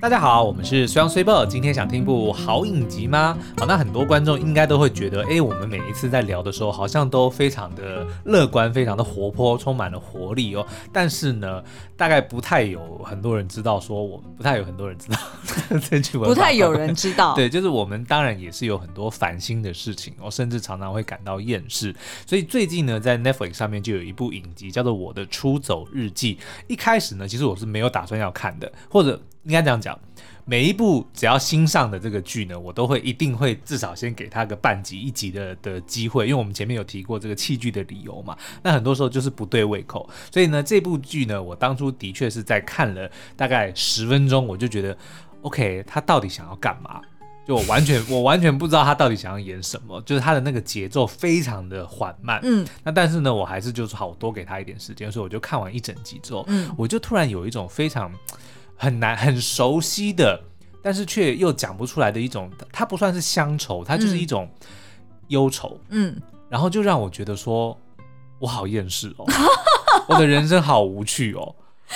大家好，我们是虽阳虽报。今天想听部好影集吗？好，那很多观众应该都会觉得，哎，我们每一次在聊的时候，好像都非常的乐观，非常的活泼，充满了活力哦。但是呢，大概不太有很多人知道，说我不太有很多人知道这句，不太有人知道。对，就是我们当然也是有很多烦心的事情哦，甚至常常会感到厌世。所以最近呢，在 Netflix 上面就有一部影集叫做《我的出走日记》。一开始呢，其实我是没有打算要看的，或者。应该这样讲，每一部只要新上的这个剧呢，我都会一定会至少先给他个半集一集的的机会，因为我们前面有提过这个弃剧的理由嘛。那很多时候就是不对胃口，所以呢，这部剧呢，我当初的确是在看了大概十分钟，我就觉得，OK，他到底想要干嘛？就我完全我完全不知道他到底想要演什么，就是他的那个节奏非常的缓慢。嗯，那但是呢，我还是就是好，多给他一点时间，所以我就看完一整集之后，嗯，我就突然有一种非常。很难很熟悉的，但是却又讲不出来的一种，它不算是乡愁，它就是一种忧愁。嗯，然后就让我觉得说，我好厌世哦，我的人生好无趣哦。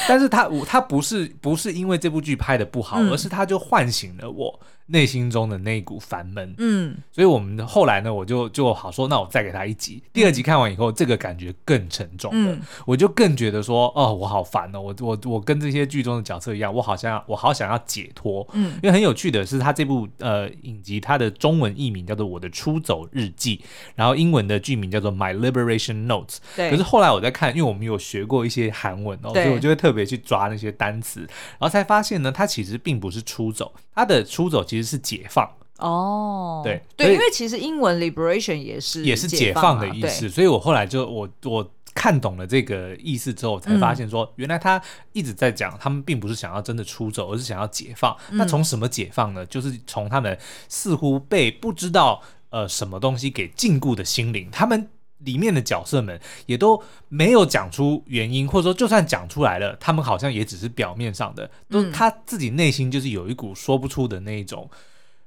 但是他他不是不是因为这部剧拍的不好，嗯，而是他就唤醒了我。内心中的那一股烦闷，嗯，所以我们后来呢，我就就好说，那我再给他一集。第二集看完以后，这个感觉更沉重了，嗯，我就更觉得说，哦，我好烦哦，我我我跟这些剧中的角色一样，我好像我好想要解脱，嗯，因为很有趣的是，他这部呃影集，它的中文译名叫做《我的出走日记》，然后英文的剧名叫做《My Liberation Notes》。对。可是后来我在看，因为我们有学过一些韩文哦，所以我就会特别去抓那些单词，然后才发现呢，它其实并不是出走，它的出走其实。是解放哦，对对，因为其实英文 liberation 也是也是解放的意思，所以我后来就我我看懂了这个意思之后，才发现说，原来他一直在讲，他们并不是想要真的出走，而是想要解放。那从什么解放呢？就是从他们似乎被不知道呃什么东西给禁锢的心灵，他们。里面的角色们也都没有讲出原因，或者说就算讲出来了，他们好像也只是表面上的，都他自己内心就是有一股说不出的那一种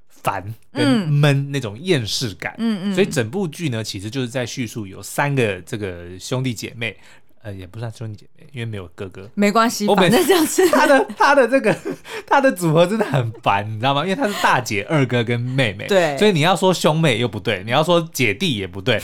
烦跟闷那种厌世感。嗯嗯，所以整部剧呢，其实就是在叙述有三个这个兄弟姐妹。呃，也不算兄弟姐妹，因为没有哥哥，没关系。我反正就是他的他的这个他的组合真的很烦，你知道吗？因为他是大姐、二哥跟妹妹，对，所以你要说兄妹又不对，你要说姐弟也不对。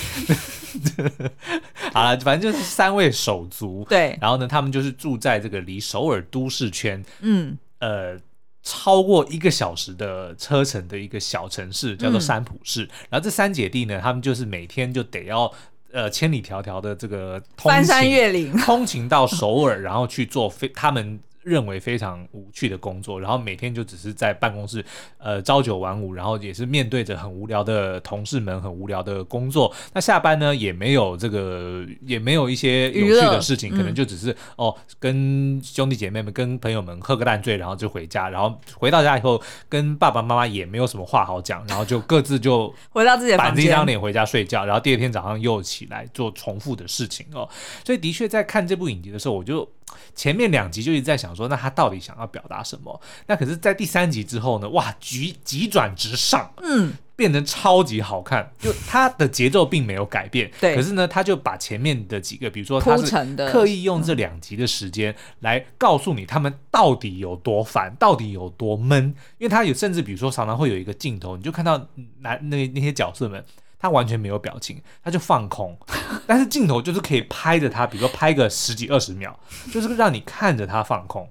好了，反正就是三位手足，对。然后呢，他们就是住在这个离首尔都市圈，嗯，呃，超过一个小时的车程的一个小城市，叫做三浦市。嗯、然后这三姐弟呢，他们就是每天就得要。呃，千里迢迢的这个翻山越岭，通勤到首尔，然后去坐飞他们。认为非常无趣的工作，然后每天就只是在办公室，呃，朝九晚五，然后也是面对着很无聊的同事们，很无聊的工作。那下班呢，也没有这个，也没有一些有趣的事情，可能就只是、嗯、哦，跟兄弟姐妹们、跟朋友们喝个烂醉，然后就回家。然后回到家以后，跟爸爸妈妈也没有什么话好讲，然后就各自就 回到自己的板着一张脸回家睡觉，然后第二天早上又起来做重复的事情哦。所以的确，在看这部影集的时候，我就。前面两集就一直在想说，那他到底想要表达什么？那可是，在第三集之后呢？哇，急急转直上，嗯，变得超级好看。就他的节奏并没有改变，对。可是呢，他就把前面的几个，比如说他是刻意用这两集的时间来告诉你他们到底有多烦，到底有多闷。因为他有甚至比如说常常会有一个镜头，你就看到男那那些角色们。他完全没有表情，他就放空，但是镜头就是可以拍着他，比如说拍个十几二十秒，就是让你看着他放空。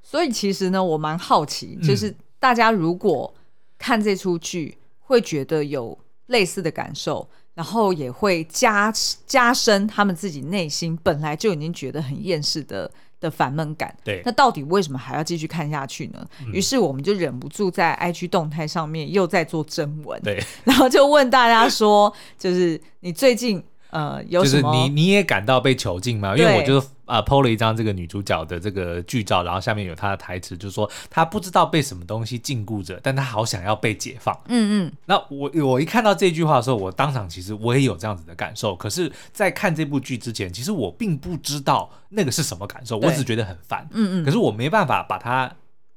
所以其实呢，我蛮好奇，就是大家如果看这出剧，会觉得有类似的感受，然后也会加加深他们自己内心本来就已经觉得很厌世的。的烦闷感，对，那到底为什么还要继续看下去呢？于、嗯、是我们就忍不住在 IG 动态上面又在做征文，对，然后就问大家说，就是你最近。呃，有什么？就是你你也感到被囚禁吗？因为我就啊 po 了一张这个女主角的这个剧照，然后下面有她的台词，就是说她不知道被什么东西禁锢着，但她好想要被解放。嗯嗯。那我我一看到这句话的时候，我当场其实我也有这样子的感受。可是，在看这部剧之前，其实我并不知道那个是什么感受，我只觉得很烦。嗯嗯。可是我没办法把它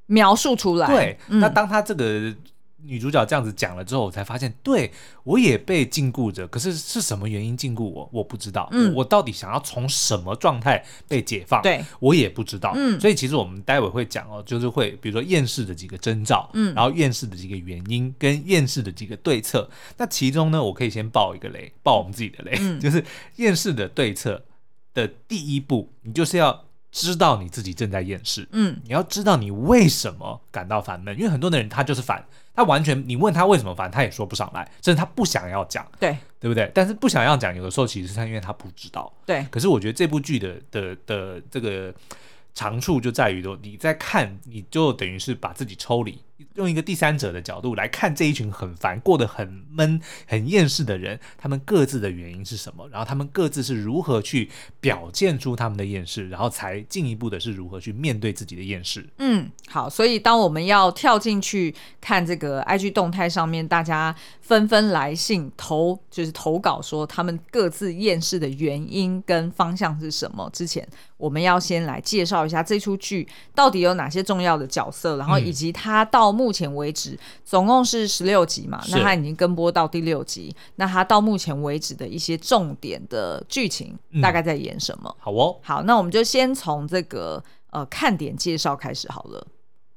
描述出来。对。嗯、那当他这个。女主角这样子讲了之后，我才发现，对我也被禁锢着。可是是什么原因禁锢我？我不知道。嗯，我，到底想要从什么状态被解放？对，我也不知道。嗯，所以其实我们待会会讲哦，就是会比如说厌世的几个征兆，嗯，然后厌世的几个原因跟厌世的几个对策。那其中呢，我可以先爆一个雷，爆我们自己的雷，嗯、就是厌世的对策的第一步，你就是要。知道你自己正在厌世，嗯，你要知道你为什么感到烦闷，因为很多的人他就是烦，他完全你问他为什么烦，他也说不上来，甚至他不想要讲，对，对不对？但是不想要讲，有的时候其实是他因为他不知道，对。可是我觉得这部剧的的的这个长处就在于说，你在看，你就等于是把自己抽离。用一个第三者的角度来看这一群很烦、过得很闷、很厌世的人，他们各自的原因是什么？然后他们各自是如何去表现出他们的厌世，然后才进一步的是如何去面对自己的厌世。嗯，好，所以当我们要跳进去看这个 IG 动态上面，大家纷纷来信投，就是投稿说他们各自厌世的原因跟方向是什么之前，我们要先来介绍一下这出剧到底有哪些重要的角色，然后以及他到目前为止总共是十六集嘛，那他已经跟播到第六集，那他到目前为止的一些重点的剧情大概在演什么？嗯、好哦，好，那我们就先从这个呃看点介绍开始好了。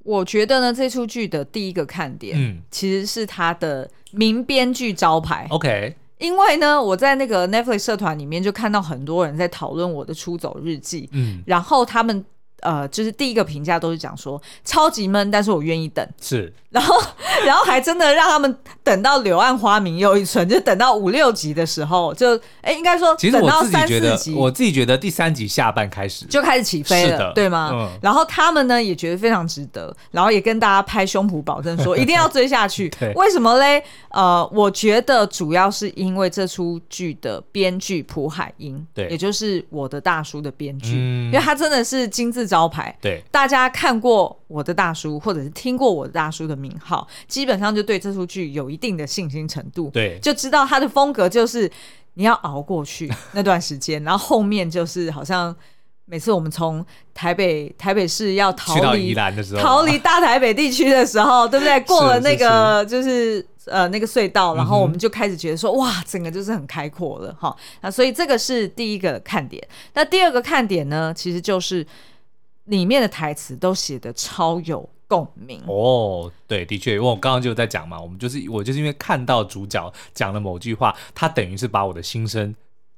我觉得呢，这出剧的第一个看点，嗯，其实是他的名编剧招牌。OK，因为呢，我在那个 Netflix 社团里面就看到很多人在讨论我的出走日记，嗯，然后他们。呃，就是第一个评价都是讲说超级闷，但是我愿意等。是，然后，然后还真的让他们等到柳暗花明又一村，就等到五六集的时候，就哎，应该说，等到三四集，我自己觉得第三集下半开始就开始起飞了，对吗？嗯。然后他们呢也觉得非常值得，然后也跟大家拍胸脯保证说一定要追下去。为什么嘞？呃，我觉得主要是因为这出剧的编剧朴海英，对，也就是我的大叔的编剧，因为他真的是金字招牌，对，大家看过我的大叔，或者是听过我的大叔的名号，基本上就对这出剧有一定的信心程度，对，就知道他的风格就是你要熬过去 那段时间，然后后面就是好像每次我们从台北台北市要逃离逃离大台北地区的时候，对不对？过了那个就是呃那个隧道，然后我们就开始觉得说哇，整个就是很开阔了哈。那所以这个是第一个看点。那第二个看点呢，其实就是。里面的台词都写的超有共鸣哦，对，的确，因为我刚刚就在讲嘛，我们就是我就是因为看到主角讲了某句话，他等于是把我的心声。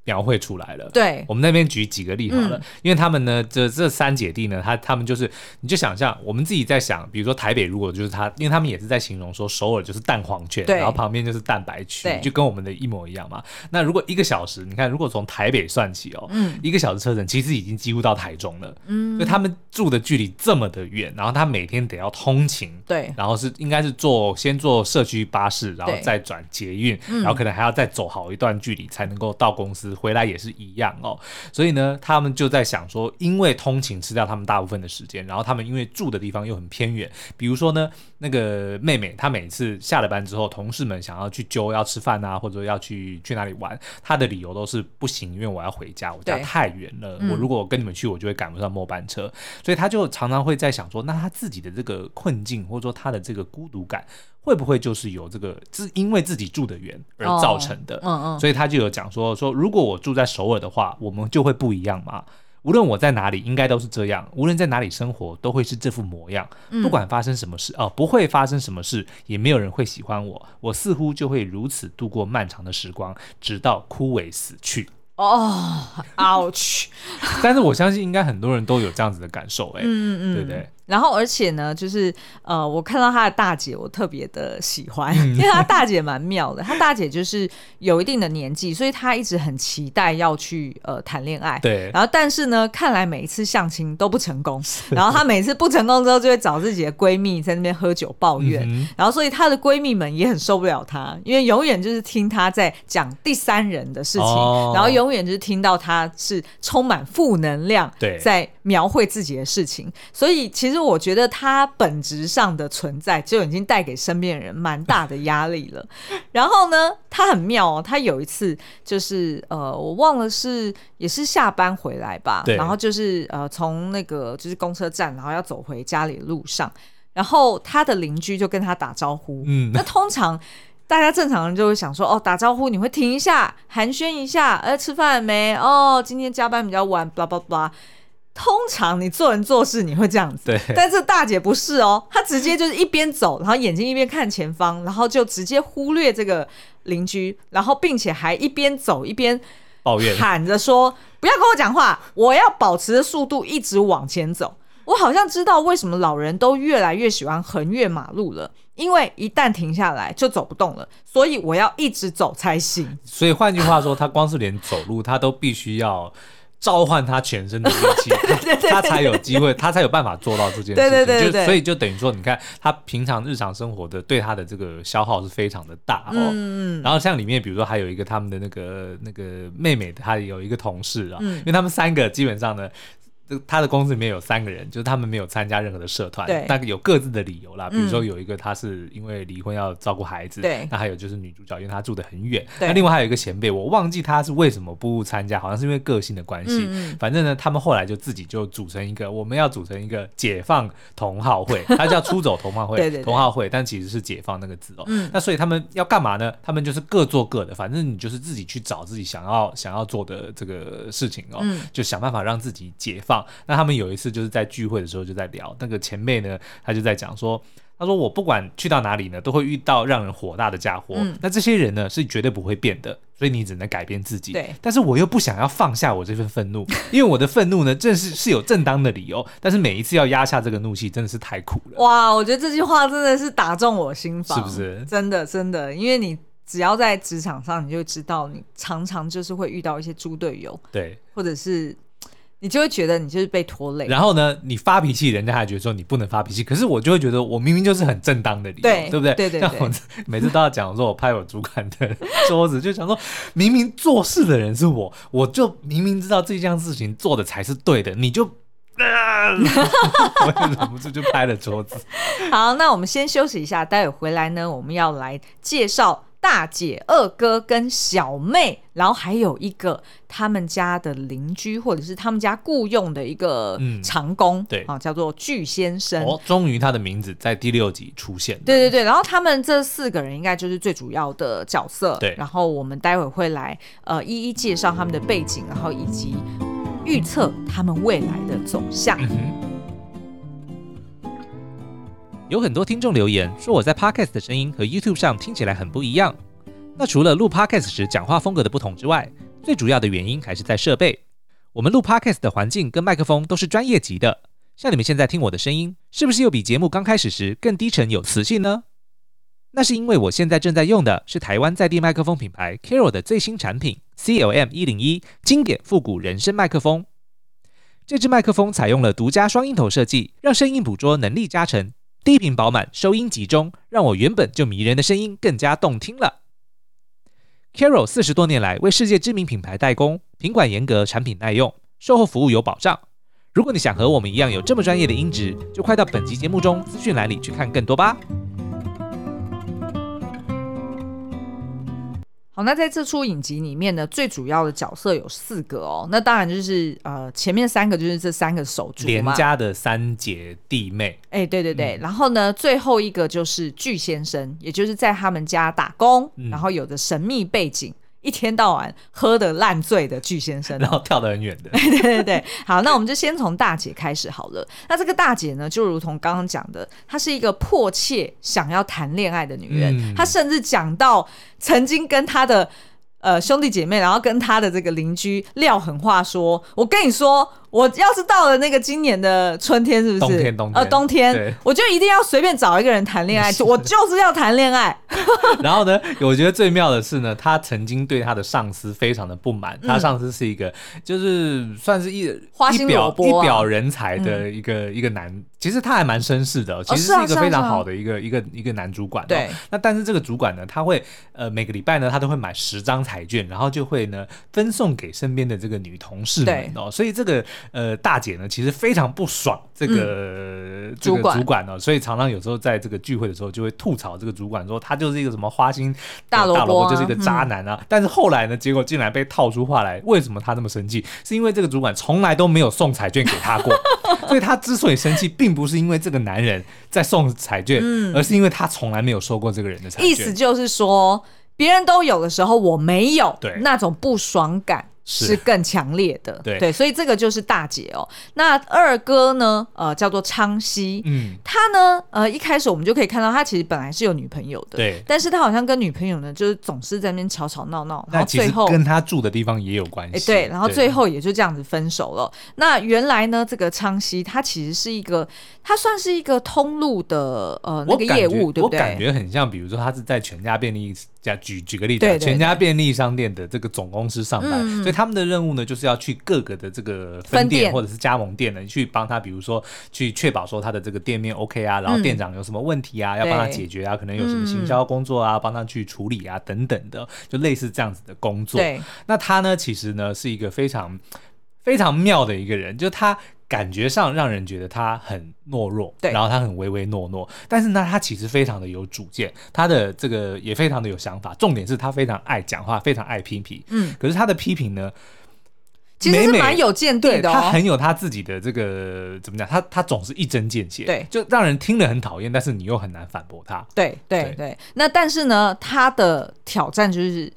描绘出来了。对，我们那边举几个例好了，嗯、因为他们呢，这这三姐弟呢，他他们就是，你就想象我们自己在想，比如说台北，如果就是他，因为他们也是在形容说首尔就是蛋黄圈，对。然后旁边就是蛋白区，就跟我们的一模一样嘛。那如果一个小时，你看，如果从台北算起哦，嗯，一个小时车程其实已经几乎到台中了，嗯，所以他们住的距离这么的远，然后他每天得要通勤，对，然后是应该是坐先坐社区巴士，然后再转捷运，然后可能还要再走好一段距离才能够到公司，回来也是一。样哦，所以呢，他们就在想说，因为通勤吃掉他们大部分的时间，然后他们因为住的地方又很偏远，比如说呢，那个妹妹她每次下了班之后，同事们想要去揪要吃饭啊，或者要去去哪里玩，她的理由都是不行，因为我要回家，我家太远了，对我如果跟你们去，我就会赶不上末班车，嗯、所以她就常常会在想说，那她自己的这个困境，或者说她的这个孤独感。会不会就是有这个，自因为自己住的远而造成的？嗯嗯，所以他就有讲说说，如果我住在首尔的话，我们就会不一样嘛。无论我在哪里，应该都是这样。无论在哪里生活，都会是这副模样。不管发生什么事，哦，不会发生什么事，也没有人会喜欢我。我似乎就会如此度过漫长的时光，直到枯萎死去。哦，ouch！但是我相信，应该很多人都有这样子的感受，哎，嗯嗯，对不对？然后，而且呢，就是呃，我看到他的大姐，我特别的喜欢，因为他大姐蛮妙的。他大姐就是有一定的年纪，所以她一直很期待要去呃谈恋爱。对。然后，但是呢，看来每一次相亲都不成功。然后她每次不成功之后，就会找自己的闺蜜在那边喝酒抱怨。嗯、然后，所以她的闺蜜们也很受不了她，因为永远就是听她在讲第三人的事情，哦、然后永远就是听到她是充满负能量，在描绘自己的事情。所以，其实。我觉得他本质上的存在就已经带给身边人蛮大的压力了。然后呢，他很妙哦，他有一次就是呃，我忘了是也是下班回来吧，然后就是呃从那个就是公车站，然后要走回家里的路上，然后他的邻居就跟他打招呼。嗯，那通常大家正常人就会想说，哦，打招呼你会停一下寒暄一下，哎，吃饭了没？哦，今天加班比较晚，巴拉巴拉。通常你做人做事你会这样子，对。但这大姐不是哦，她直接就是一边走，然后眼睛一边看前方，然后就直接忽略这个邻居，然后并且还一边走一边抱怨，喊着说：“不要跟我讲话，我要保持的速度一直往前走。”我好像知道为什么老人都越来越喜欢横越马路了，因为一旦停下来就走不动了，所以我要一直走才行。所以换句话说，他光是连走路他都必须要。召唤他全身的力气，他才有机会，他才有办法做到这件事情。对对对对对，就所以就等于说，你看他平常日常生活的对他的这个消耗是非常的大哦。嗯，然后像里面，比如说还有一个他们的那个那个妹妹，她有一个同事啊，因为他们三个基本上呢。他的公司里面有三个人，就是他们没有参加任何的社团，但有各自的理由啦。比如说有一个他是因为离婚要照顾孩子，对。那还有就是女主角，因为她住得很远。那另外还有一个前辈，我忘记他是为什么不参加，好像是因为个性的关系。嗯。反正呢，他们后来就自己就组成一个，我们要组成一个解放同好会，他叫出走同好会，同好会，但其实是解放那个字哦。嗯。那所以他们要干嘛呢？他们就是各做各的，反正你就是自己去找自己想要想要做的这个事情哦，就想办法让自己解放。那他们有一次就是在聚会的时候就在聊，那个前辈呢，他就在讲说，他说我不管去到哪里呢，都会遇到让人火大的家伙。嗯、那这些人呢是绝对不会变的，所以你只能改变自己。对，但是我又不想要放下我这份愤怒，因为我的愤怒呢正是是有正当的理由，但是每一次要压下这个怒气真的是太苦了。哇，我觉得这句话真的是打中我心房，是不是？真的真的，因为你只要在职场上，你就知道你常常就是会遇到一些猪队友，对，或者是。你就会觉得你就是被拖累，然后呢，你发脾气，人家还觉得说你不能发脾气，可是我就会觉得我明明就是很正当的理由，对，对不对？对对对。像我每次都要讲说，我拍我主管的桌子，就想说明明做事的人是我，我就明明知道这件事情做的才是对的，你就，啊、我就忍不住就拍了桌子。好，那我们先休息一下，待会回来呢，我们要来介绍。大姐、二哥跟小妹，然后还有一个他们家的邻居，或者是他们家雇佣的一个长工，嗯、对啊，叫做巨先生。哦，终于他的名字在第六集出现了。对对对，然后他们这四个人应该就是最主要的角色。对，然后我们待会会来呃一一介绍他们的背景，然后以及预测他们未来的走向。嗯有很多听众留言说我在 Podcast 的声音和 YouTube 上听起来很不一样。那除了录 Podcast 时讲话风格的不同之外，最主要的原因还是在设备。我们录 Podcast 的环境跟麦克风都是专业级的，像你们现在听我的声音，是不是又比节目刚开始时更低沉有磁性呢？那是因为我现在正在用的是台湾在地麦克风品牌 Carol 的最新产品 CLM 一零一经典复古人声麦克风。这支麦克风采用了独家双音头设计，让声音捕捉能力加成。低频饱满，收音集中，让我原本就迷人的声音更加动听了。Carol 四十多年来为世界知名品牌代工，品管严格，产品耐用，售后服务有保障。如果你想和我们一样有这么专业的音质，就快到本集节目中资讯栏里去看更多吧。好，那在这出影集里面呢，最主要的角色有四个哦。那当然就是呃，前面三个就是这三个手足嘛，连家的三姐弟妹。哎、欸，对对对。嗯、然后呢，最后一个就是巨先生，也就是在他们家打工，嗯、然后有着神秘背景。一天到晚喝得烂醉的巨先生，然后跳得很远的。对对对，好，那我们就先从大姐开始好了。那这个大姐呢，就如同刚刚讲的，她是一个迫切想要谈恋爱的女人。嗯、她甚至讲到曾经跟她的呃兄弟姐妹，然后跟她的这个邻居撂狠话说：“我跟你说。”我要是到了那个今年的春天，是不是？冬天，冬天，呃，冬天，我就一定要随便找一个人谈恋爱，我就是要谈恋爱。然后呢，我觉得最妙的是呢，他曾经对他的上司非常的不满，他上司是一个就是算是一花心萝卜一表人才的一个一个男，其实他还蛮绅士的，其实是一个非常好的一个一个一个男主管。对，那但是这个主管呢，他会呃每个礼拜呢，他都会买十张彩券，然后就会呢分送给身边的这个女同事们哦，所以这个。呃大姐呢，其实非常不爽这个、嗯、这个主管呢，所以常常有时候在这个聚会的时候就会吐槽这个主管说他就是一个什么花心大萝卜，就是一个渣男啊。嗯、但是后来呢，结果竟然被套出话来，为什么他那么生气？是因为这个主管从来都没有送彩券给他过，所以他之所以生气，并不是因为这个男人在送彩券，嗯、而是因为他从来没有收过这个人的彩券。意思就是说，别人都有的时候，我没有，对那种不爽感。是更强烈的，对对，所以这个就是大姐哦。那二哥呢？呃，叫做昌熙，嗯，他呢，呃，一开始我们就可以看到他其实本来是有女朋友的，对，但是他好像跟女朋友呢，就是总是在那边吵吵闹闹，然后最后跟他住的地方也有关系，对，然后最后也就这样子分手了。那原来呢，这个昌熙他其实是一个，他算是一个通路的呃那个业务，对不对？我感觉很像，比如说他是在全家便利。举举个例子，全家便利商店的这个总公司上班，嗯、所以他们的任务呢，就是要去各个的这个分店。或者是加盟店呢，去帮他，比如说去确保说他的这个店面 OK 啊，然后店长有什么问题啊，嗯、要帮他解决啊，可能有什么行销工作啊，帮他去处理啊等等的，就类似这样子的工作。那他呢，其实呢是一个非常非常妙的一个人，就他。感觉上让人觉得他很懦弱，对，然后他很唯唯诺诺，但是呢，他其实非常的有主见，他的这个也非常的有想法。重点是他非常爱讲话，非常爱批评。嗯，可是他的批评呢，其实是蛮有见地的，哦，他很有他自己的这个怎么讲？他他总是一针见血，对，就让人听了很讨厌，但是你又很难反驳他。对对对，对，那但是呢，他的挑战就是。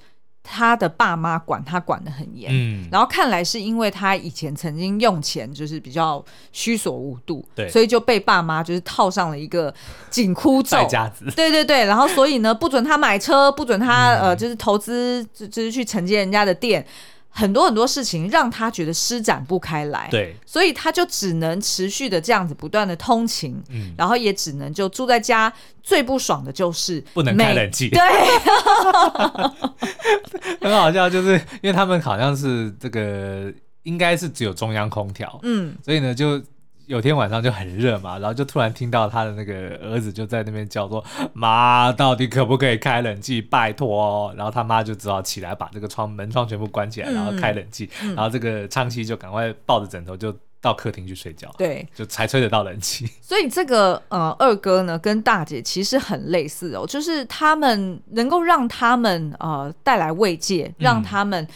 他的爸妈管他管得很严，嗯，然后看来是因为他以前曾经用钱就是比较虚所无度，对，所以就被爸妈就是套上了一个紧箍咒，对对对，然后所以呢，不准他买车，不准他、嗯、呃就是投资，就是去承接人家的店。很多很多事情让他觉得施展不开来，对，所以他就只能持续的这样子不断的通勤，嗯，然后也只能就住在家。最不爽的就是不能开冷气，对，很好笑，就是因为他们好像是这个应该是只有中央空调，嗯，所以呢就。有天晚上就很热嘛，然后就突然听到他的那个儿子就在那边叫说：“妈，到底可不可以开冷气？拜托哦！”然后他妈就只好起来把这个窗门窗全部关起来，然后开冷气。嗯、然后这个昌熙就赶快抱着枕头就到客厅去睡觉，对，就才吹得到冷气。所以这个呃二哥呢跟大姐其实很类似哦，就是他们能够让他们呃带来慰藉，让他们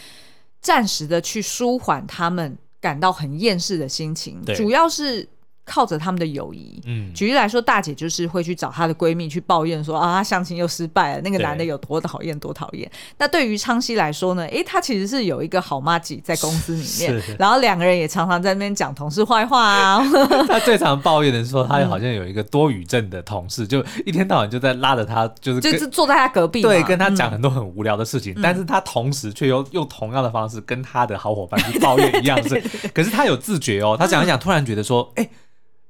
暂时的去舒缓他们。感到很厌世的心情，主要是靠着他们的友谊。嗯，举例来说，大姐就是会去找她的闺蜜去抱怨说啊，她相亲又失败了，那个男的有多讨厌，多讨厌。那对于昌熙来说呢，诶、欸，他其实是有一个好妈姐在公司里面，然后两个人也常常在那边讲同事坏话啊。他最常抱怨的是说，他好像有一个多语症的同事，就一天到晚就在拉着他，就是就是坐在他隔壁，对，跟他讲很多很无聊的事情，嗯、但是他同时却又用同样的方式跟他的好伙伴去抱怨一样是，可是他有自觉哦，他讲一讲，突然觉得说，哎、欸。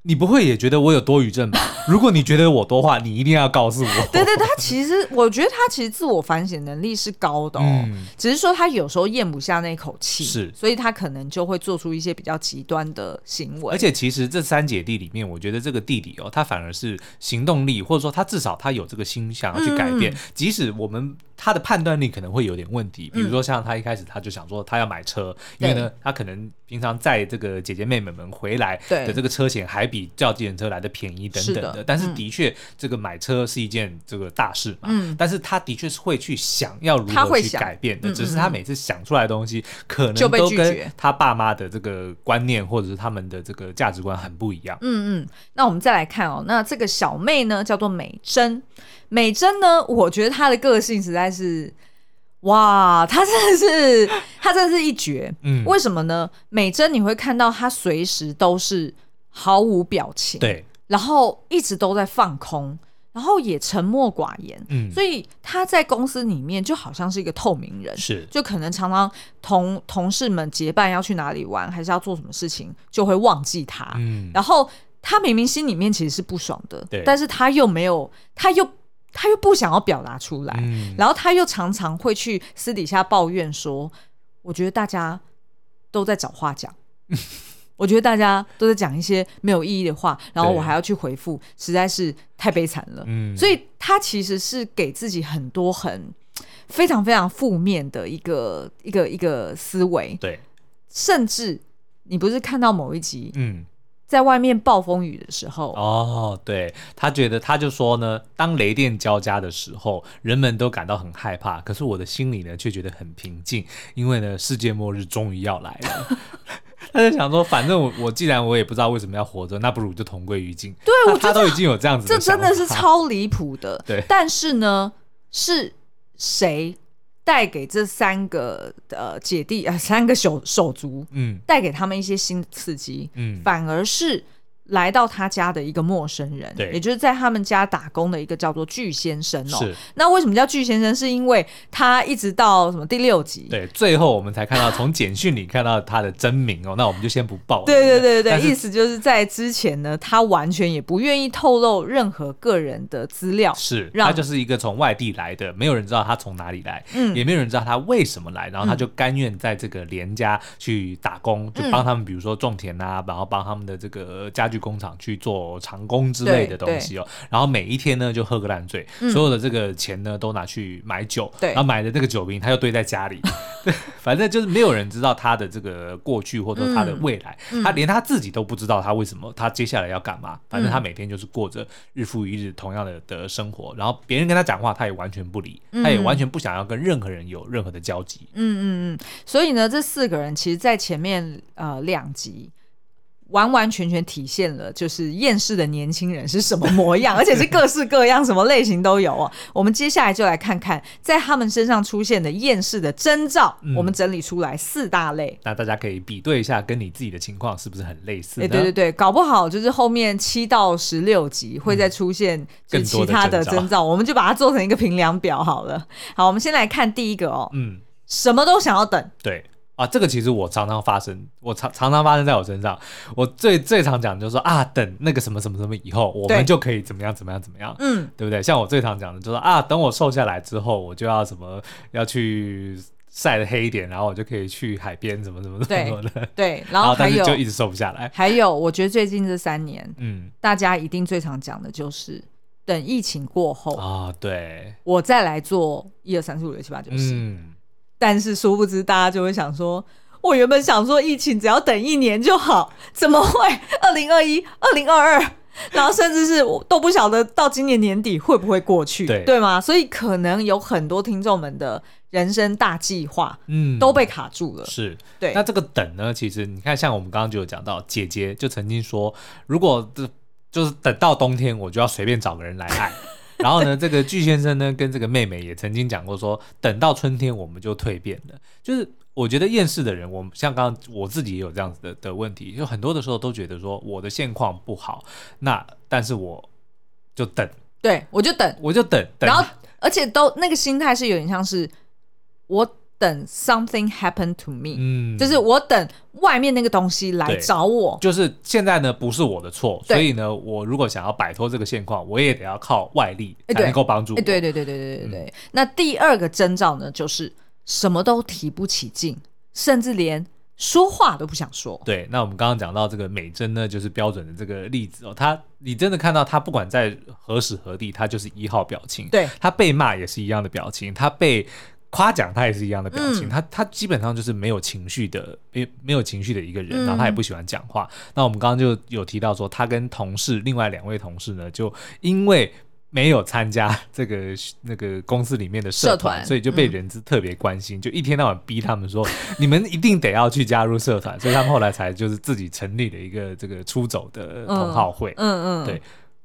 你不会也觉得我有多余症吧？如果你觉得我多话，你一定要告诉我。对对，他其实我觉得他其实自我反省能力是高的哦，嗯、只是说他有时候咽不下那口气，是，所以他可能就会做出一些比较极端的行为。而且其实这三姐弟里面，我觉得这个弟弟哦，他反而是行动力，或者说他至少他有这个心想要去改变，嗯、即使我们。他的判断力可能会有点问题，比如说像他一开始他就想说他要买车，嗯、因为呢他可能平常载这个姐姐妹妹们回来的这个车险还比叫计程车来的便宜等等的，的。但是的确这个买车是一件这个大事嘛，嗯、但是他的确是会去想要如何去改变的，只是他每次想出来的东西可能都跟他爸妈的这个观念或者是他们的这个价值观很不一样。嗯嗯，那我们再来看哦，那这个小妹呢叫做美珍。美珍呢，我觉得她的个性实在是，哇，他真的是，他真的是一绝。嗯，为什么呢？美珍你会看到他随时都是毫无表情，对，然后一直都在放空，然后也沉默寡言。嗯，所以他在公司里面就好像是一个透明人，是，就可能常常同同事们结伴要去哪里玩，还是要做什么事情，就会忘记他。嗯，然后他明明心里面其实是不爽的，对，但是他又没有，他又。他又不想要表达出来，嗯、然后他又常常会去私底下抱怨说：“我觉得大家都在找话讲，我觉得大家都在讲一些没有意义的话，然后我还要去回复，实在是太悲惨了。嗯”所以他其实是给自己很多很非常非常负面的一个一个一个思维，对，甚至你不是看到某一集，嗯。在外面暴风雨的时候，哦，对，他觉得他就说呢，当雷电交加的时候，人们都感到很害怕，可是我的心里呢却觉得很平静，因为呢世界末日终于要来了。他就想说，反正我我既然我也不知道为什么要活着，那不如就同归于尽。对，我他都已经有这样子的，这真的是超离谱的。对，但是呢，是谁？带给这三个呃姐弟啊，三个手手足，嗯，带给他们一些新的刺激，嗯，反而是。来到他家的一个陌生人，对，也就是在他们家打工的一个叫做巨先生哦。是，那为什么叫巨先生？是因为他一直到什么第六集，对，最后我们才看到从简讯里看到他的真名哦。那我们就先不报。对对对对，意思就是在之前呢，他完全也不愿意透露任何个人的资料，是，他就是一个从外地来的，没有人知道他从哪里来，嗯，也没有人知道他为什么来，然后他就甘愿在这个连家去打工，就帮他们，比如说种田啊，然后帮他们的这个家具工厂去做长工之类的东西哦，然后每一天呢就喝个烂醉，嗯、所有的这个钱呢都拿去买酒，对，然后买的这个酒瓶他又堆在家里，对，反正就是没有人知道他的这个过去或者他的未来，嗯、他连他自己都不知道他为什么他接下来要干嘛，反正他每天就是过着日复一日同样的的生活，然后别人跟他讲话他也完全不理，他也完全不想要跟任何人有任何的交集，嗯嗯嗯，所以呢这四个人其实在前面呃两集。完完全全体现了就是厌世的年轻人是什么模样，而且是各式各样，什么类型都有哦。我们接下来就来看看在他们身上出现的厌世的征兆，嗯、我们整理出来四大类。那大家可以比对一下，跟你自己的情况是不是很类似？哎，对对对，搞不好就是后面七到十六集会再出现就其他的征兆，我们就把它做成一个评量表好了。好，我们先来看第一个哦，嗯，什么都想要等，对。啊，这个其实我常常发生，我常常常发生在我身上。我最最常讲的就是说啊，等那个什么什么什么以后，我们就可以怎么样怎么样怎么样，嗯，对不对？像我最常讲的就是说啊，等我瘦下来之后，我就要什么要去晒得黑一点，然后我就可以去海边，怎么怎么怎么的，对。然后还有就一直瘦不下来。还有，我觉得最近这三年，嗯，大家一定最常讲的就是等疫情过后啊，对，我再来做一二三四五六七八九十。嗯但是殊不知，大家就会想说，我原本想说疫情只要等一年就好，怎么会二零二一、二零二二，然后甚至是我都不晓得到今年年底会不会过去，对对吗？所以可能有很多听众们的人生大计划，嗯，都被卡住了。是对。那这个等呢？其实你看，像我们刚刚就有讲到，姐姐就曾经说，如果这就是等到冬天，我就要随便找个人来爱。然后呢，这个巨先生呢，跟这个妹妹也曾经讲过说，等到春天我们就蜕变了。就是我觉得厌世的人，我像刚刚我自己也有这样子的的问题，就很多的时候都觉得说我的现况不好，那但是我就等，对，我就等，我就等，等然后而且都那个心态是有点像是我。等 something happen to me，嗯，就是我等外面那个东西来找我。就是现在呢，不是我的错，所以呢，我如果想要摆脱这个现况，我也得要靠外力才能够帮助我。对对对对对对对。那第二个征兆呢，就是什么都提不起劲，甚至连说话都不想说。对，那我们刚刚讲到这个美珍呢，就是标准的这个例子哦。他，你真的看到他不管在何时何地，他就是一号表情。对，他被骂也是一样的表情，他被。夸奖他也是一样的表情，嗯、他他基本上就是没有情绪的，没没有情绪的一个人，嗯、然后他也不喜欢讲话。那我们刚刚就有提到说，他跟同事另外两位同事呢，就因为没有参加这个那个公司里面的社团，社团所以就被人资特别关心，嗯、就一天到晚逼他们说，你们一定得要去加入社团。所以他们后来才就是自己成立了一个这个出走的同好会。嗯嗯，嗯对。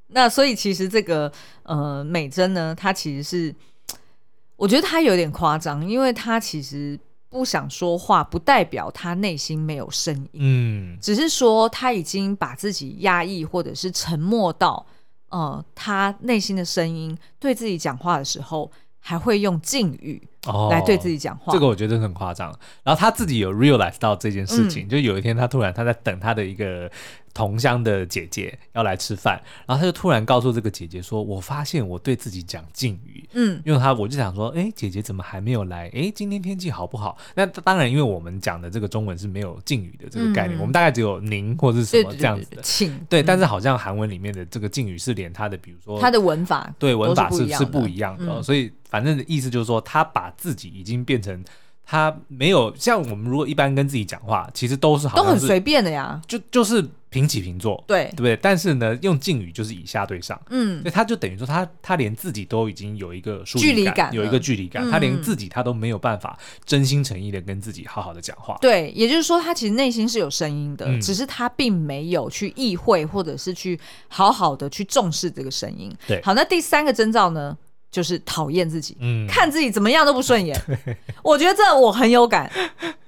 那所以其实这个呃美珍呢，她其实是。我觉得他有点夸张，因为他其实不想说话，不代表他内心没有声音，嗯，只是说他已经把自己压抑或者是沉默到，呃，他内心的声音对自己讲话的时候还会用敬语来对自己讲话。哦，这个我觉得很夸张。然后他自己有 realize 到这件事情，嗯，就有一天他突然他在等他的一个。同乡的姐姐要来吃饭，然后他就突然告诉这个姐姐说：“我发现我对自己讲敬语，嗯，因为他我就想说，哎，姐姐怎么还没有来？哎，今天天气好不好？那当然，因为我们讲的这个中文是没有敬语的这个概念，嗯、我们大概只有您或者是什么这样子的，请对。但是好像韩文里面的这个敬语是连他的，比如说他的文法，对文法是是不一样的，嗯、所以反正的意思就是说，他把自己已经变成。他没有像我们如果一般跟自己讲话，其实都是好都很随便的呀，就就是平起平坐，对。对不对？但是呢，用敬语就是以下对上，嗯。所以他就等于说他他连自己都已经有一个距离感有一个距离感，嗯。他连自己他都没有办法真心诚意的跟自己好好的讲话。对，也就是说，他其实内心是有声音的，嗯。只是他并没有去意会，或者是去好好的去重视这个声音。对。好，那第三个征兆呢，就是讨厌自己，嗯，看自己怎么样都不顺眼。我觉得这我很有感，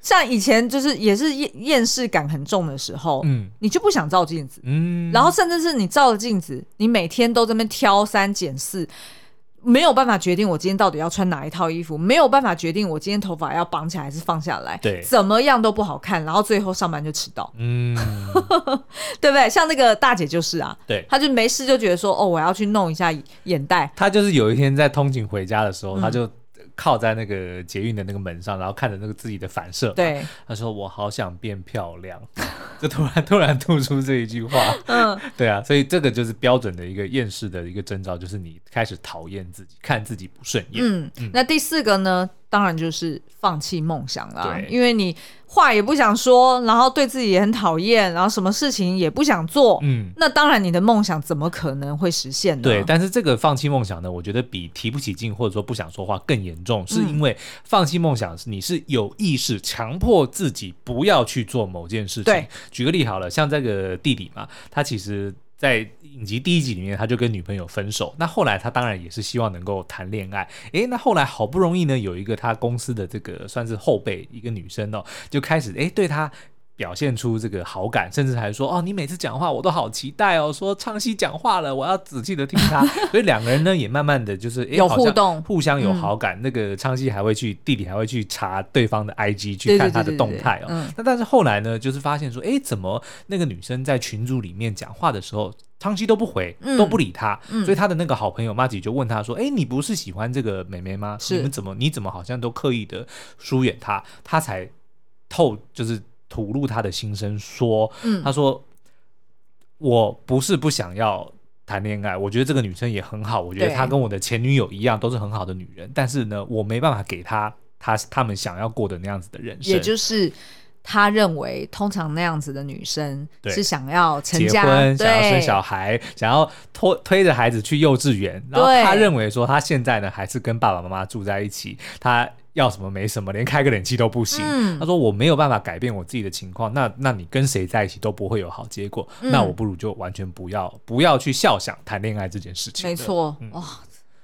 像以前就是也是厌厌世感很重的时候，嗯。你就不想照镜子，嗯，然后甚至是你照了镜子，你每天都在那边挑三拣四。没有办法决定我今天到底要穿哪一套衣服，没有办法决定我今天头发要绑起来还是放下来，对。怎么样都不好看，然后最后上班就迟到，嗯，对不对？像那个大姐就是啊，对，她就没事就觉得说，哦，我要去弄一下眼袋，她就是有一天在通勤回家的时候，她就靠在那个捷运的那个门上，然后看着那个自己的反射，，对，他说我好想变漂亮，就突然突然吐出这一句话，嗯，对啊，所以这个就是标准的一个厌世的一个征兆，就是你开始讨厌自己，看自己不顺眼，嗯，那第四个呢，当然就是放弃梦想啦，因为你话也不想说，然后对自己也很讨厌，然后什么事情也不想做，嗯。那当然你的梦想怎么可能会实现呢？对，但是这个放弃梦想呢，我觉得比提不起劲或者说不想说话更严重，是嗯因为放弃梦想是你是有意识强迫自己不要去做某件事情。对，举个例好了，像这个弟弟嘛，他其实。在影集第一集里面，他就跟女朋友分手。那后来他当然也是希望能够谈恋爱。诶，那后来好不容易呢，有一个他公司的这个算是后辈，一个女生哦，就开始诶对他。表现出这个好感，甚至还说哦，你每次讲话我都好期待哦。说昌熙讲话了，我要仔细的听他。所以两个人呢，也慢慢的就是有互动，互相有好感。嗯、那个昌熙还会去，弟弟还会去查对方的 IG 去看他的动态哦。那、嗯、但是后来呢，就是发现说，哎，怎么那个女生在群组里面讲话的时候，昌熙都不回，都不理他。嗯、所以他的那个好朋友 Maggie 就问他说，哎，你不是喜欢这个妹妹吗？你们怎么你怎么好像都刻意的疏远她？他才透就是。吐露他的心声，说：“嗯、他说我不是不想要谈恋爱，我觉得这个女生也很好，我觉得她跟我的前女友一样，都是很好的女人。但是呢，我没办法给她她他们想要过的那样子的人生，也就是他认为通常那样子的女生是想要成家、结婚、想要生小孩、想要拖推着孩子去幼稚园。然后他认为说，他现在呢还是跟爸爸妈妈住在一起，他。”要什么没什么，连开个冷气都不行。嗯、他说我没有办法改变我自己的情况，那那你跟谁在一起都不会有好结果。嗯、那我不如就完全不要不要去笑想谈恋爱这件事情。没错，嗯、哇，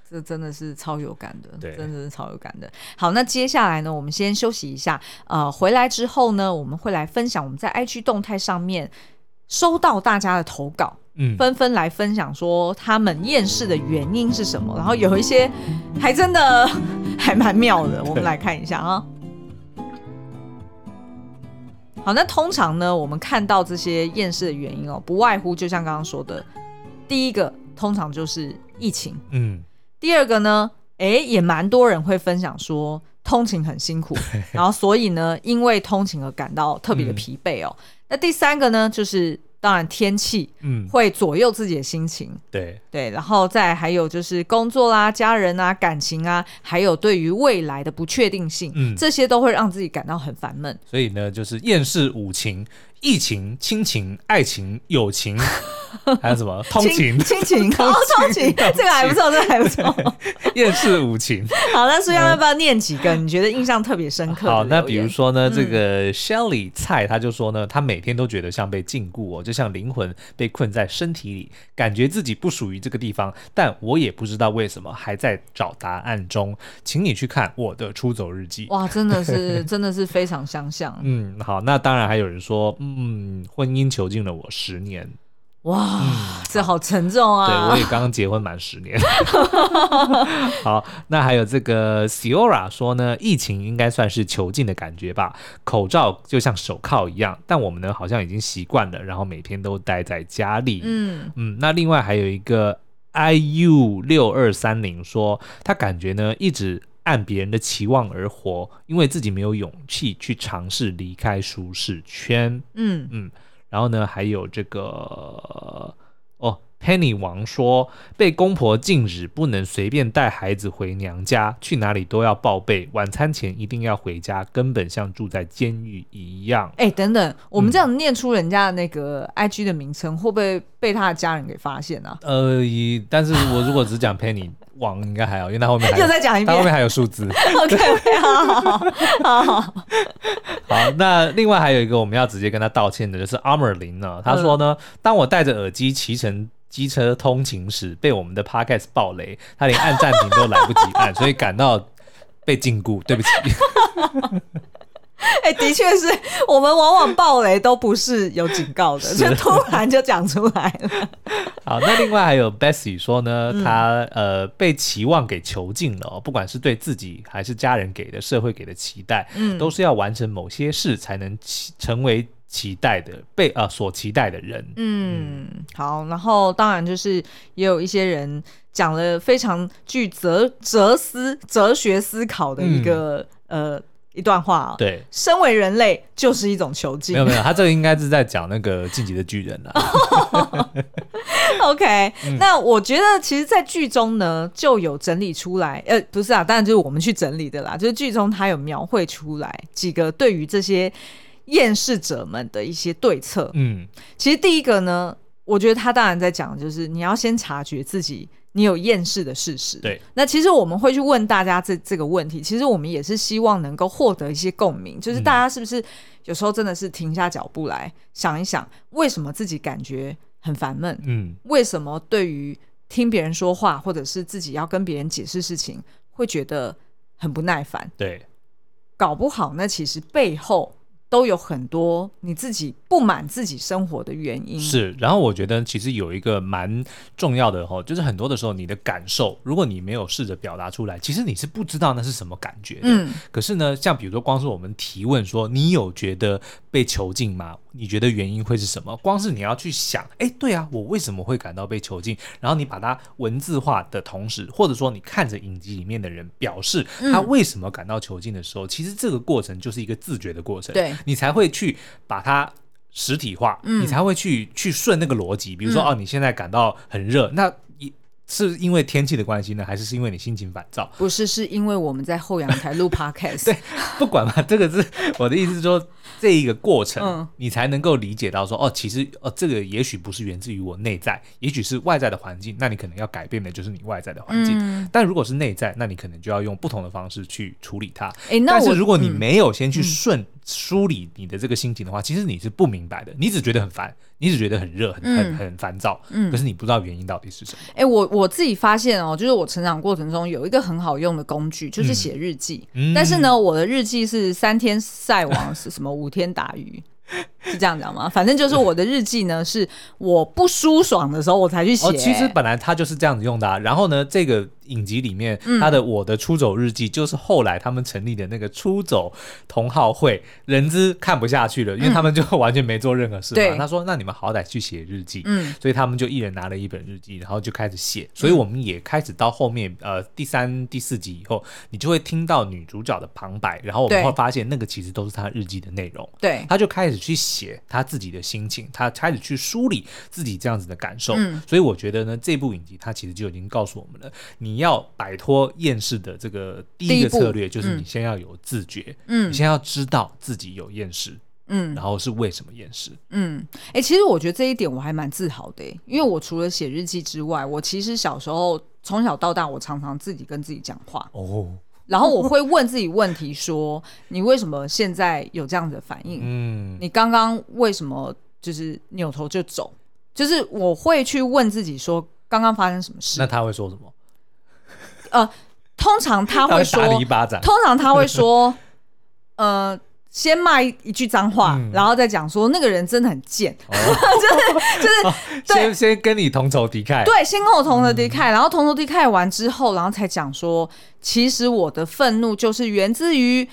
这真的是超有感的，对，真的是超有感的。好，那接下来呢，我们先休息一下。呃，回来之后呢，我们会来分享我们在 IG 动态上面收到大家的投稿。嗯，纷纷来分享说他们厌世的原因是什么，然后有一些还真的 还蛮妙的，我们来看一下啊。好，那通常呢，我们看到这些厌世的原因哦，不外乎就像刚刚说的，第一个通常就是疫情，嗯，第二个呢，哎，也蛮多人会分享说通勤很辛苦，然后所以呢，因为通勤而感到特别的疲惫哦。嗯、那第三个呢，就是。当然，天气嗯会左右自己的心情，嗯、对对，然后再还有就是工作啦、家人啊、感情啊，还有对于未来的不确定性，嗯，这些都会让自己感到很烦闷。所以呢，就是厌世五情。疫情、亲情、爱情、友情，还有什么通勤、亲情、哦，通勤，这个还不错，这个还不错。厌世五情。好，那书要不要念几个？你觉得印象特别深刻？好，那比如说呢，这个 Shelly 蔡他就说呢，他每天都觉得像被禁锢哦，就像灵魂被困在身体里，感觉自己不属于这个地方，但我也不知道为什么，还在找答案中。请你去看我的出走日记。哇，真的是，真的是非常相像。嗯，好，那当然还有人说。嗯，婚姻囚禁了我十年，哇，嗯、这好沉重啊！对，我也刚刚结婚满十年。好，那还有这个 Siora 说呢，疫情应该算是囚禁的感觉吧，口罩就像手铐一样，但我们呢好像已经习惯了，然后每天都待在家里。嗯嗯，那另外还有一个 IU 六二三零说，他感觉呢一直。按别人的期望而活，因为自己没有勇气去尝试离开舒适圈。嗯嗯，然后呢，还有这个哦，Penny 王说：“被公婆禁止不能随便带孩子回娘家，去哪里都要报备，晚餐前一定要回家，根本像住在监狱一样。”哎，等等，我们这样念出人家的那个 IG 的名称，嗯、会不会被他的家人给发现呢、啊？呃，但是我如果只讲 Penny 王，应该还好，因为他后面还 又再讲一遍，他后面还有数字。OK，好好好好好。好，那另外还有一个我们要直接跟他道歉的，就是 Armor 林呢，他说呢，嗯、当我戴着耳机骑乘。机车通勤时被我们的 podcast 爆雷，他连按暂停都来不及按，所以感到被禁锢。对不起。哎、欸，的确是我们往往暴雷都不是有警告的，就突然就讲出来了。好，那另外还有 Bessie 说呢，他呃被期望给囚禁了，不管是对自己还是家人给的、社会给的期待，嗯，都是要完成某些事才能成为。期待的被啊、呃、所期待的人，嗯，好，然后当然就是也有一些人讲了非常具哲哲思哲学思考的一个、嗯、呃一段话啊，对，身为人类就是一种囚禁，没有没有，他这个应该是在讲那个晋级的巨人了。OK，、嗯、那我觉得其实，在剧中呢就有整理出来，呃，不是啊，当然就是我们去整理的啦，就是剧中他有描绘出来几个对于这些。厌世者们的一些对策，嗯，其实第一个呢，我觉得他当然在讲，就是你要先察觉自己你有厌世的事实。对，那其实我们会去问大家这这个问题，其实我们也是希望能够获得一些共鸣，就是大家是不是有时候真的是停下脚步来想一想，为什么自己感觉很烦闷？嗯，为什么对于听别人说话，或者是自己要跟别人解释事情，会觉得很不耐烦？对，搞不好那其实背后。都有很多你自己不满自己生活的原因。是，然后我觉得其实有一个蛮重要的哦，就是很多的时候你的感受，如果你没有试着表达出来，其实你是不知道那是什么感觉的。嗯。可是呢，像比如说，光是我们提问说，你有觉得被囚禁吗？你觉得原因会是什么？光是你要去想，哎，对啊，我为什么会感到被囚禁？然后你把它文字化的同时，或者说你看着影集里面的人表示他为什么感到囚禁的时候，嗯、其实这个过程就是一个自觉的过程。对。你才会去把它实体化，嗯、你才会去去顺那个逻辑。比如说，嗯、哦，你现在感到很热，那一是因为天气的关系呢，还是是因为你心情烦躁？不是，是因为我们在后阳台录 podcast。对，不管嘛，这个是我的意思是说。这一个过程，嗯、你才能够理解到说，哦，其实，哦，这个也许不是源自于我内在，也许是外在的环境。那你可能要改变的就是你外在的环境。嗯、但如果是内在，那你可能就要用不同的方式去处理它。诶，那但是如果你没有先去顺梳理你的这个心情的话，嗯、其实你是不明白的。你只觉得很烦，你只觉得很热，很很很烦躁。嗯，可是你不知道原因到底是什么。诶，我我自己发现哦，就是我成长过程中有一个很好用的工具，就是写日记。嗯、但是呢，我的日记是三天晒网是什么五天打鱼。是这样讲吗？反正就是我的日记呢，是我不舒爽的时候我才去写。哦，其实本来他就是这样子用的啊。然后呢，这个。影集里面，他的《我的出走日记》就是后来他们成立的那个出走同好会，人资看不下去了，因为他们就完全没做任何事嘛。他说：“那你们好歹去写日记。”嗯，所以他们就一人拿了一本日记，然后就开始写。所以我们也开始到后面，呃，第三、第四集以后，你就会听到女主角的旁白，然后我们会发现那个其实都是她日记的内容。对，她就开始去写他自己的心情，他开始去梳理自己这样子的感受。嗯，所以我觉得呢，这部影集它其实就已经告诉我们了，你要摆脱。厌世的这个第一个策略就是你先要有自觉，嗯，你先要知道自己有厌世，嗯，然后是为什么厌世，嗯，哎、欸，其实我觉得这一点我还蛮自豪的，因为我除了写日记之外，我其实小时候从小到大，我常常自己跟自己讲话，哦，然后我会问自己问题说，说你为什么现在有这样子的反应？嗯，你刚刚为什么就是扭头就走？就是我会去问自己说，刚刚发生什么事？那他会说什么？呃，通常他会说，会打你一巴掌。通常他会说，呃，先骂一句脏话，嗯、然后再讲说那个人真的很贱，哦、就是就是、哦、先先跟你同仇敌忾，对，先跟我同仇敌忾，嗯、然后同仇敌忾完之后，然后才讲说，其实我的愤怒就是源自于。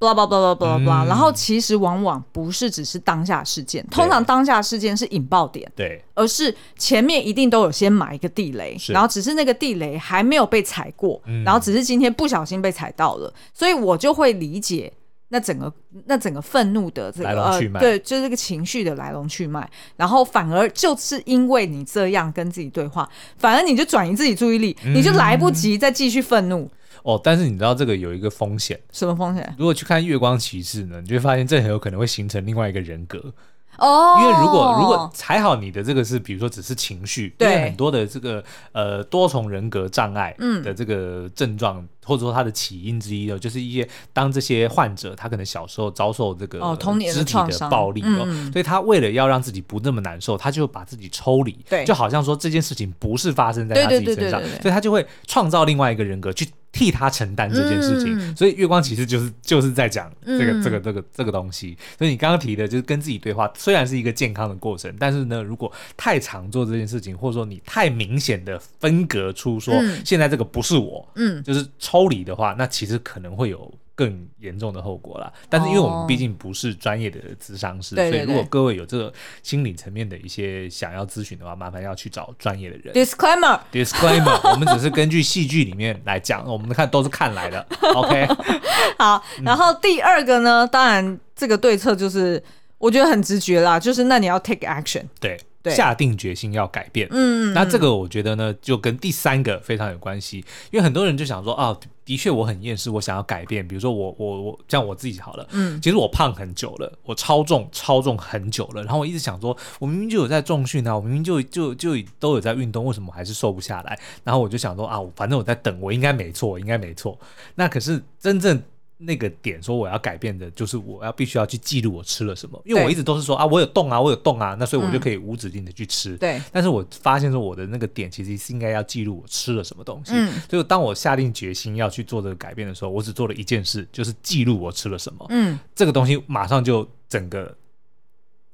blah blah blah blah blah blah，然后其实往往不是只是当下事件，通常当下事件是引爆点，对，而是前面一定都有先埋一个地雷，然后只是那个地雷还没有被踩过，然后只是今天不小心被踩到了，所以我就会理解那整个那整个愤怒的这个来龙去脉，呃，对，就是这个情绪的来龙去脉，然后反而就是因为你这样跟自己对话，反而你就转移自己注意力，嗯、你就来不及再继续愤怒。哦，但是你知道这个有一个风险，什么风险？如果去看月光骑士呢，你就会发现这很有可能会形成另外一个人格。哦，因为如果如果还好，你的这个是比如说只是情绪，对，因为很多的这个呃多重人格障碍的这个症状，嗯、或者说它的起因之一哦，就是一些当这些患者他可能小时候遭受这个童年肢体的暴力哦，嗯、所以他为了要让自己不那么难受，他就把自己抽离，对，就好像说这件事情不是发生在他自己身上，所以他就会创造另外一个人格去。替他承担这件事情，嗯、所以月光骑士就是就是在讲这个、嗯、这个这个这个东西。所以你刚刚提的就是跟自己对话，虽然是一个健康的过程，但是呢，如果太常做这件事情，或者说你太明显的分隔出说现在这个不是我，嗯，就是抽离的话，那其实可能会有。更严重的后果啦，但是因为我们毕竟不是专业的咨商师，哦、所以如果各位有这个心理层面的一些想要咨询的话，麻烦要去找专业的人。Disclaimer，Disclaimer，我们只是根据戏剧里面来讲，我们看都是看来的。OK，好，然后第二个呢，当然这个对策就是我觉得很直觉啦，就是那你要 take action，对。下定决心要改变，嗯，那这个我觉得呢，就跟第三个非常有关系，因为很多人就想说，啊，的确我很厌世，我想要改变，比如说我我我，像我自己好了，嗯，其实我胖很久了，我超重超重很久了，然后我一直想说，我明明就有在重训啊，我明明就就就都有在运动，为什么我还是瘦不下来？然后我就想说，啊，反正我在等，我应该没错，我应该没错。那可是真正。那个点说我要改变的，就是我要必须要去记录我吃了什么，因为我一直都是说啊，我有动啊，我有动啊，那所以我就可以无止境的去吃。对、嗯，但是我发现说我的那个点其实是应该要记录我吃了什么东西。嗯，所以当我下定决心要去做这个改变的时候，我只做了一件事，就是记录我吃了什么。嗯，这个东西马上就整个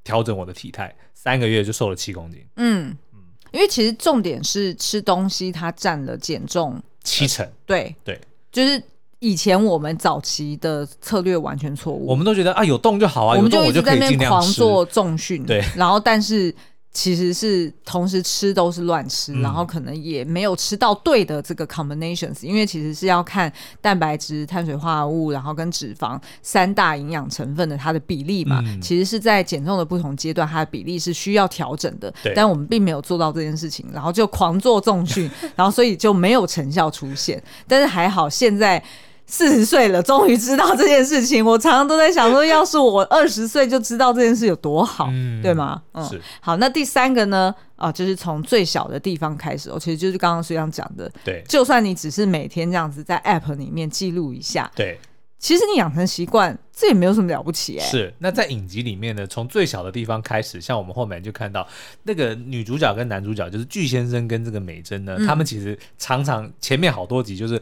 调整我的体态，三个月就瘦了七公斤。嗯嗯，因为其实重点是吃东西，它占了减重七成。对对，就是。以前我们早期的策略完全错误，我们都觉得啊，有动就好啊，我们就一直在那边狂做重训，对，然后但是其实是同时吃都是乱吃，嗯、然后可能也没有吃到对的这个 combinations，因为其实是要看蛋白质、碳水化合物，然后跟脂肪三大营养成分的它的比例嘛，嗯、其实是在减重的不同阶段，它的比例是需要调整的，但我们并没有做到这件事情，然后就狂做重训，然后所以就没有成效出现，但是还好现在。四十岁了，终于知道这件事情。我常常都在想说，要是我二十岁就知道这件事有多好，嗯、对吗？嗯，好，那第三个呢？啊，就是从最小的地方开始哦，其实就是刚刚水这样讲的。对，就算你只是每天这样子在 App 里面记录一下，对，其实你养成习惯，这也没有什么了不起哎。是。那在影集里面呢，从最小的地方开始，像我们后面就看到那个女主角跟男主角，就是具先生跟这个美珍呢，嗯、他们其实常常前面好多集就是。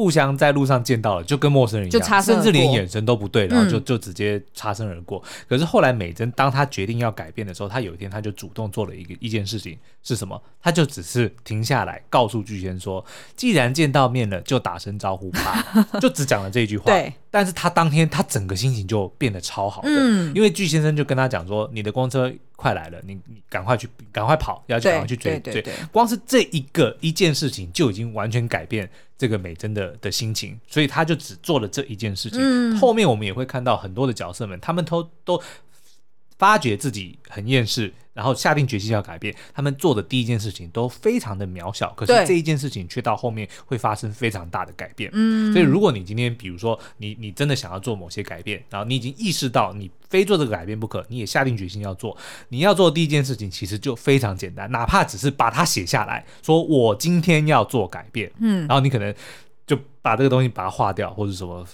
互相在路上见到了，就跟陌生人一样，甚至连眼神都不对，然后就就直接擦身而过。嗯、可是后来美珍当她决定要改变的时候，她有一天她就主动做了一个一件事情，是什么？她就只是停下来告诉巨仙说：“既然见到面了，就打声招呼吧。”就只讲了这一句话。对。但是他当天他整个心情就变得超好的，嗯、因为巨先生就跟他讲说：“你的公车快来了，你你赶快去，赶快跑，要去赶快去追。”光是这一个一件事情就已经完全改变这个美珍的的心情，所以他就只做了这一件事情。嗯、后面我们也会看到很多的角色们，他们都都。发觉自己很厌世，然后下定决心要改变。他们做的第一件事情都非常的渺小，可是这一件事情却到后面会发生非常大的改变。嗯，所以如果你今天比如说你你真的想要做某些改变，然后你已经意识到你非做这个改变不可，你也下定决心要做，你要做的第一件事情其实就非常简单，哪怕只是把它写下来，说我今天要做改变。嗯，然后你可能就把这个东西把它划掉，或者什么。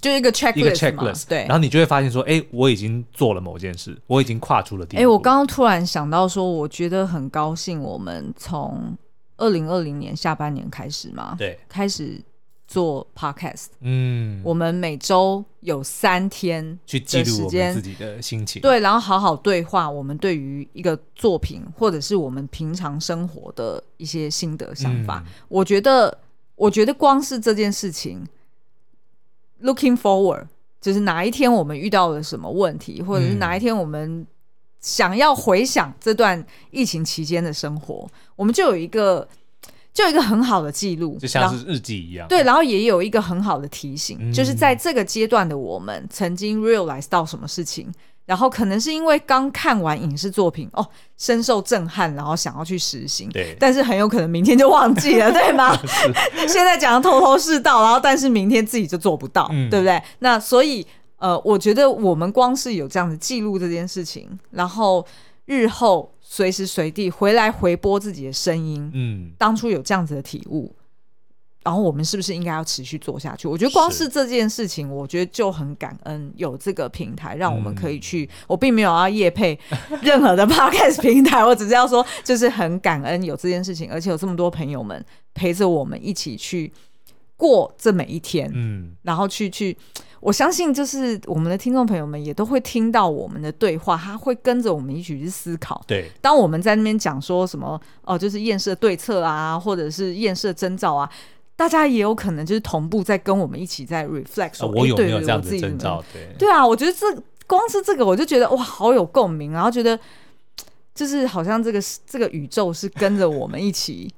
就一个 checklist，一个 checklist，对，然后你就会发现说，哎，我已经做了某件事，我已经跨出了第一步。哎，我刚刚突然想到说，我觉得很高兴，我们从二零二零年下半年开始嘛，对，开始做 podcast，嗯，我们每周有三天去记录我们自己的心情，对，然后好好对话我们对于一个作品或者是我们平常生活的一些心得想法。嗯，我觉得，我觉得光是这件事情。Looking forward，就是哪一天我们遇到了什么问题，或者是哪一天我们想要回想这段疫情期间的生活，嗯、我们就有一个就有一个很好的记录，就像是日记一样。对，然后也有一个很好的提醒，嗯、就是在这个阶段的我们曾经 realize 到什么事情，然后可能是因为刚看完影视作品哦，深受震撼，然后想要去实行。对，但是很有可能明天就忘记了，对吗？现在讲的头头是道，然后但是明天自己就做不到，嗯、对不对？那所以呃，我觉得我们光是有这样的记录这件事情，然后日后。随时随地回来回播自己的声音，嗯，当初有这样子的体悟，然后我们是不是应该要持续做下去？我觉得光是这件事情，我觉得就很感恩有这个平台，让我们可以去。嗯、我并没有要业配任何的 podcast 平台，我只是要说，就是很感恩有这件事情，而且有这么多朋友们陪着我们一起去过这每一天，嗯，然后去去。我相信，就是我们的听众朋友们也都会听到我们的对话，他会跟着我们一起去思考。对，当我们在那边讲说什么哦、呃，就是厌世对策啊，或者是厌世征兆啊，大家也有可能就是同步在跟我们一起在 reflect 我有没有这样子征兆？对，对啊，我觉得这光是这个，我就觉得哇，好有共鸣，然后觉得就是好像这个这个宇宙是跟着我们一起。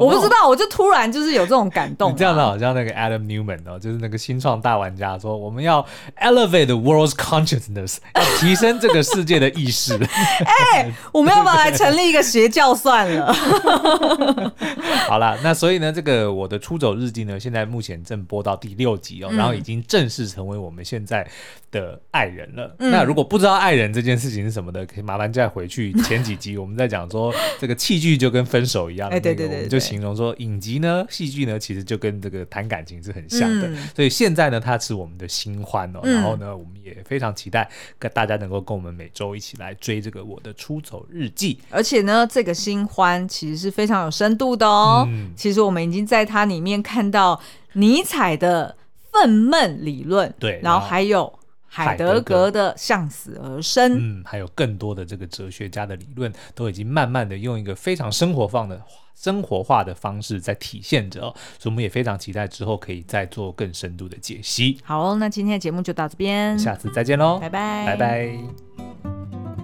我不知道，我就突然就是有这种感动。你这样子好像那个 Adam Newman 哦，就是那个新创大玩家说，我们要 elevate the world's consciousness，要提升这个世界的意识。哎、欸，我们要不要来成立一个邪教算了？好了，那所以呢，这个我的出走日记呢，现在目前正播到第六集哦，嗯、然后已经正式成为我们现在的爱人了。嗯、那如果不知道爱人这件事情是什么的，可以麻烦再回去前几集，我们在讲说这个器具就跟分手一样的、那个。哎，对对对。形容说，影集呢、戏剧呢，其实就跟这个谈感情是很像的。嗯、所以现在呢，它是我们的新欢哦。嗯、然后呢，我们也非常期待跟大家能够跟我们每周一起来追这个《我的出走日记》。而且呢，这个新欢其实是非常有深度的哦。嗯、其实我们已经在它里面看到尼采的愤懑理论，对，然后还有。海德格的向死而生，嗯，还有更多的这个哲学家的理论，都已经慢慢的用一个非常生活化的、生活化的方式在体现着哦。所以我们也非常期待之后可以再做更深度的解析。好，哦那今天的节目就到这边，下次再见喽，拜拜，拜拜。